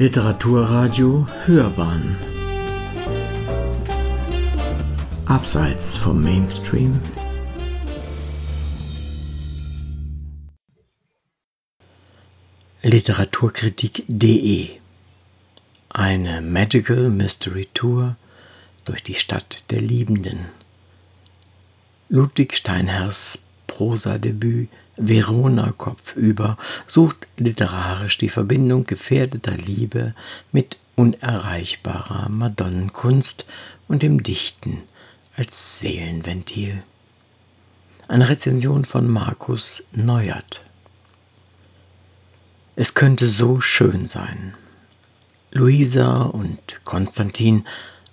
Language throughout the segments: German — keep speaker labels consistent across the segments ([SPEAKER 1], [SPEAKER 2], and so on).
[SPEAKER 1] Literaturradio Hörbahn. Abseits vom Mainstream. Literaturkritik.de Eine Magical Mystery Tour durch die Stadt der Liebenden. Ludwig Steinhers Prosadebüt Verona kopfüber sucht literarisch die Verbindung gefährdeter Liebe mit unerreichbarer Madonnenkunst und dem Dichten als Seelenventil. Eine Rezension von Markus Neuert. Es könnte so schön sein. Luisa und Konstantin,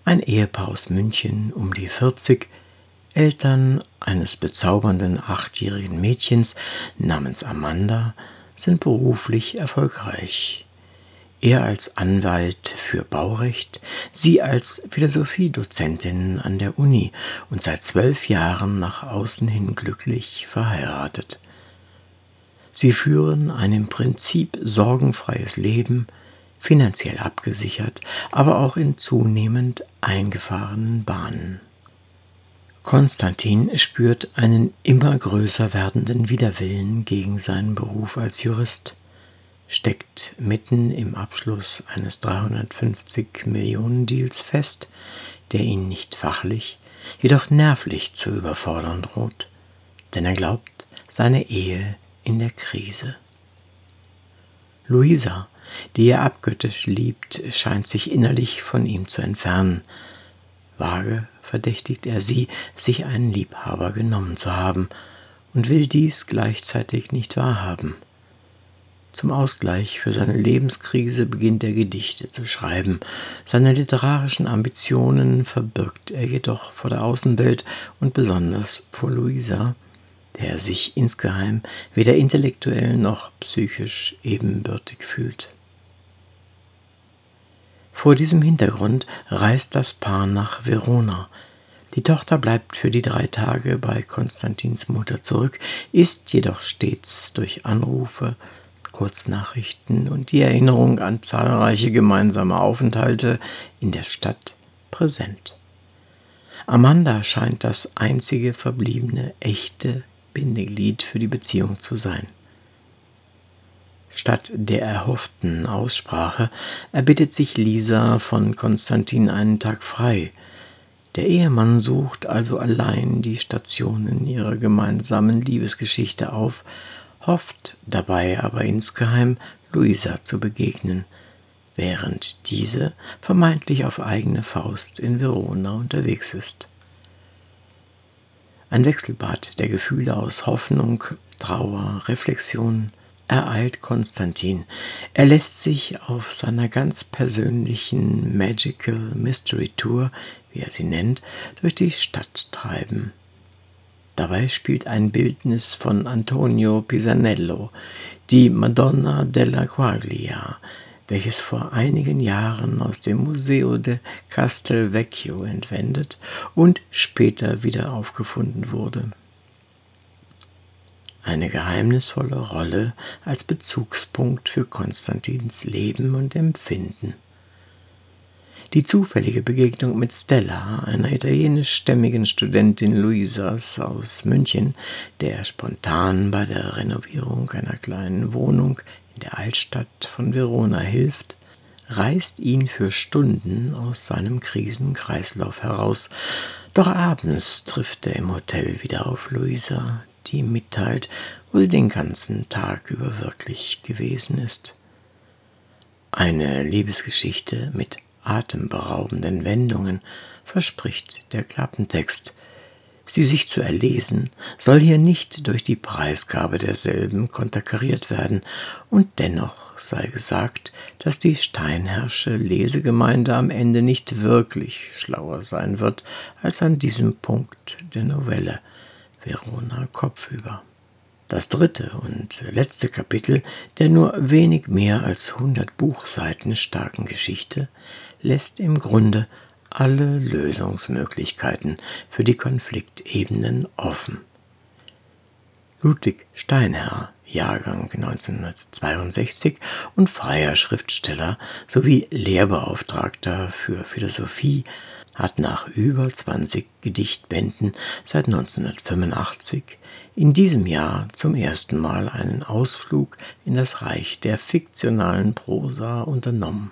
[SPEAKER 1] ein Ehepaar aus München um die 40, Eltern eines bezaubernden achtjährigen Mädchens namens Amanda sind beruflich erfolgreich. Er als Anwalt für Baurecht, sie als Philosophiedozentin an der Uni und seit zwölf Jahren nach außen hin glücklich verheiratet. Sie führen ein im Prinzip sorgenfreies Leben, finanziell abgesichert, aber auch in zunehmend eingefahrenen Bahnen. Konstantin spürt einen immer größer werdenden Widerwillen gegen seinen Beruf als Jurist, steckt mitten im Abschluss eines 350 Millionen Deals fest, der ihn nicht fachlich, jedoch nervlich zu überfordern droht, denn er glaubt, seine Ehe in der Krise. Luisa, die er abgöttisch liebt, scheint sich innerlich von ihm zu entfernen. Vage verdächtigt er sie, sich einen Liebhaber genommen zu haben und will dies gleichzeitig nicht wahrhaben. Zum Ausgleich für seine Lebenskrise beginnt er Gedichte zu schreiben. Seine literarischen Ambitionen verbirgt er jedoch vor der Außenwelt und besonders vor Luisa, der er sich insgeheim weder intellektuell noch psychisch ebenbürtig fühlt. Vor diesem Hintergrund reist das Paar nach Verona. Die Tochter bleibt für die drei Tage bei Konstantins Mutter zurück, ist jedoch stets durch Anrufe, Kurznachrichten und die Erinnerung an zahlreiche gemeinsame Aufenthalte in der Stadt präsent. Amanda scheint das einzige verbliebene echte Bindeglied für die Beziehung zu sein. Statt der erhofften Aussprache erbittet sich Lisa von Konstantin einen Tag frei. Der Ehemann sucht also allein die Stationen ihrer gemeinsamen Liebesgeschichte auf, hofft dabei aber insgeheim Luisa zu begegnen, während diese vermeintlich auf eigene Faust in Verona unterwegs ist. Ein Wechselbad der Gefühle aus Hoffnung, Trauer, Reflexion, ereilt Konstantin. Er lässt sich auf seiner ganz persönlichen Magical Mystery Tour, wie er sie nennt, durch die Stadt treiben. Dabei spielt ein Bildnis von Antonio Pisanello, die Madonna della Quaglia, welches vor einigen Jahren aus dem Museo de Castelvecchio entwendet und später wieder aufgefunden wurde eine geheimnisvolle Rolle als Bezugspunkt für Konstantins Leben und Empfinden. Die zufällige Begegnung mit Stella, einer italienischstämmigen Studentin Luisas aus München, der spontan bei der Renovierung einer kleinen Wohnung in der Altstadt von Verona hilft, reißt ihn für Stunden aus seinem Krisenkreislauf heraus, doch abends trifft er im Hotel wieder auf Luisa, die ihm mitteilt, wo sie den ganzen Tag über wirklich gewesen ist. Eine Liebesgeschichte mit atemberaubenden Wendungen verspricht der Klappentext. Sie sich zu erlesen, soll hier nicht durch die Preisgabe derselben konterkariert werden, und dennoch sei gesagt, dass die Steinherrsche Lesegemeinde am Ende nicht wirklich schlauer sein wird als an diesem Punkt der Novelle. Verona kopfüber. Das dritte und letzte Kapitel der nur wenig mehr als 100 Buchseiten starken Geschichte lässt im Grunde alle Lösungsmöglichkeiten für die Konfliktebenen offen. Ludwig Steinherr, Jahrgang 1962 und freier Schriftsteller sowie Lehrbeauftragter für Philosophie, hat nach über 20 Gedichtbänden seit 1985 in diesem Jahr zum ersten Mal einen Ausflug in das Reich der fiktionalen Prosa unternommen.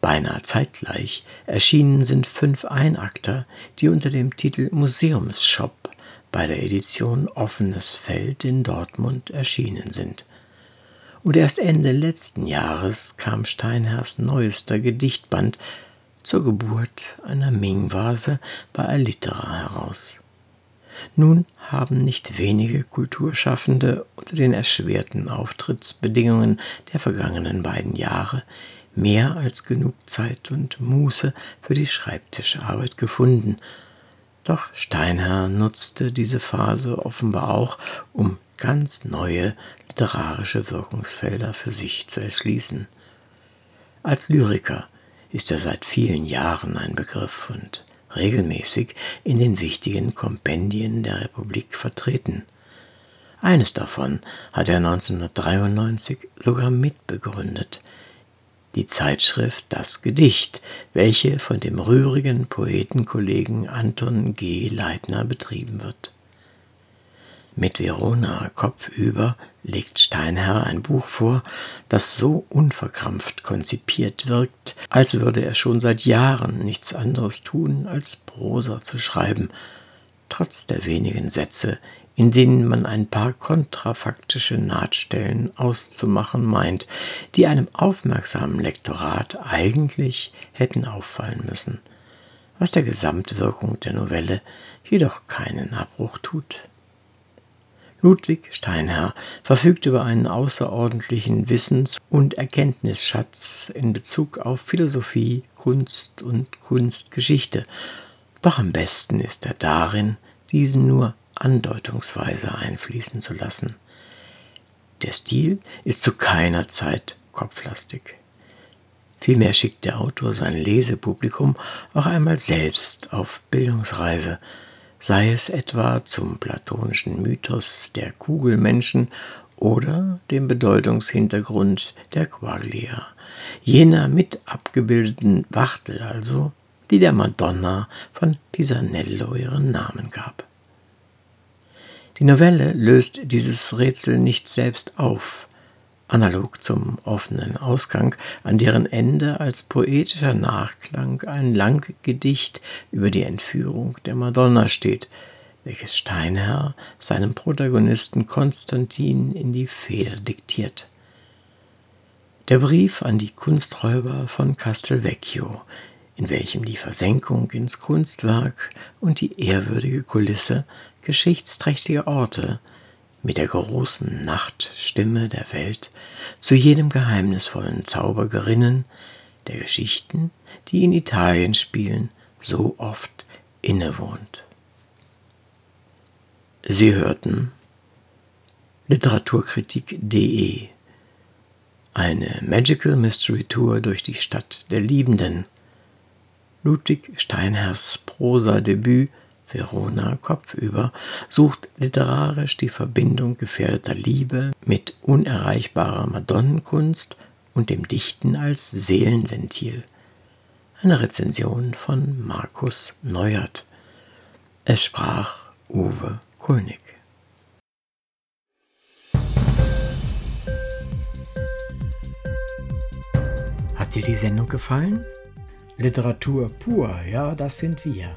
[SPEAKER 1] Beinahe zeitgleich erschienen sind fünf Einakter, die unter dem Titel Museumsshop bei der Edition Offenes Feld in Dortmund erschienen sind. Und erst Ende letzten Jahres kam Steinherrs neuester Gedichtband zur Geburt einer Ming-Vase bei Allitera heraus. Nun haben nicht wenige Kulturschaffende unter den erschwerten Auftrittsbedingungen der vergangenen beiden Jahre mehr als genug Zeit und Muße für die Schreibtischarbeit gefunden doch Steinherr nutzte diese Phase offenbar auch, um ganz neue literarische Wirkungsfelder für sich zu erschließen. Als Lyriker ist er seit vielen Jahren ein Begriff und regelmäßig in den wichtigen Kompendien der Republik vertreten. Eines davon hat er 1993 sogar mitbegründet, die Zeitschrift Das Gedicht, welche von dem rührigen Poetenkollegen Anton G. Leitner betrieben wird. Mit Verona kopfüber legt Steinherr ein Buch vor, das so unverkrampft konzipiert wirkt, als würde er schon seit Jahren nichts anderes tun, als Prosa zu schreiben, trotz der wenigen Sätze, in denen man ein paar kontrafaktische Nahtstellen auszumachen meint, die einem aufmerksamen Lektorat eigentlich hätten auffallen müssen, was der Gesamtwirkung der Novelle jedoch keinen Abbruch tut. Ludwig Steinherr verfügt über einen außerordentlichen Wissens- und Erkenntnisschatz in Bezug auf Philosophie, Kunst und Kunstgeschichte, doch am besten ist er darin, diesen nur andeutungsweise einfließen zu lassen. Der Stil ist zu keiner Zeit kopflastig. Vielmehr schickt der Autor sein Lesepublikum auch einmal selbst auf Bildungsreise, sei es etwa zum platonischen Mythos der Kugelmenschen oder dem Bedeutungshintergrund der Quaglia, jener mit abgebildeten Wachtel also, die der Madonna von Pisanello ihren Namen gab. Die Novelle löst dieses Rätsel nicht selbst auf, analog zum offenen Ausgang, an deren Ende als poetischer Nachklang ein Langgedicht über die Entführung der Madonna steht, welches Steinherr seinem Protagonisten Konstantin in die Feder diktiert. Der Brief an die Kunsträuber von Castelvecchio, in welchem die Versenkung ins Kunstwerk und die ehrwürdige Kulisse geschichtsträchtige Orte mit der großen Nachtstimme der Welt zu jenem geheimnisvollen Zaubergerinnen der Geschichten, die in Italien spielen, so oft innewohnt. Sie hörten Literaturkritik.de eine Magical Mystery Tour durch die Stadt der Liebenden. Ludwig Steinherrs Prosa-Debüt Verona kopfüber sucht literarisch die Verbindung gefährdeter Liebe mit unerreichbarer Madonnenkunst und dem Dichten als Seelenventil. Eine Rezension von Markus Neuert. Es sprach Uwe Kulnig.
[SPEAKER 2] Hat dir die Sendung gefallen? Literatur pur, ja, das sind wir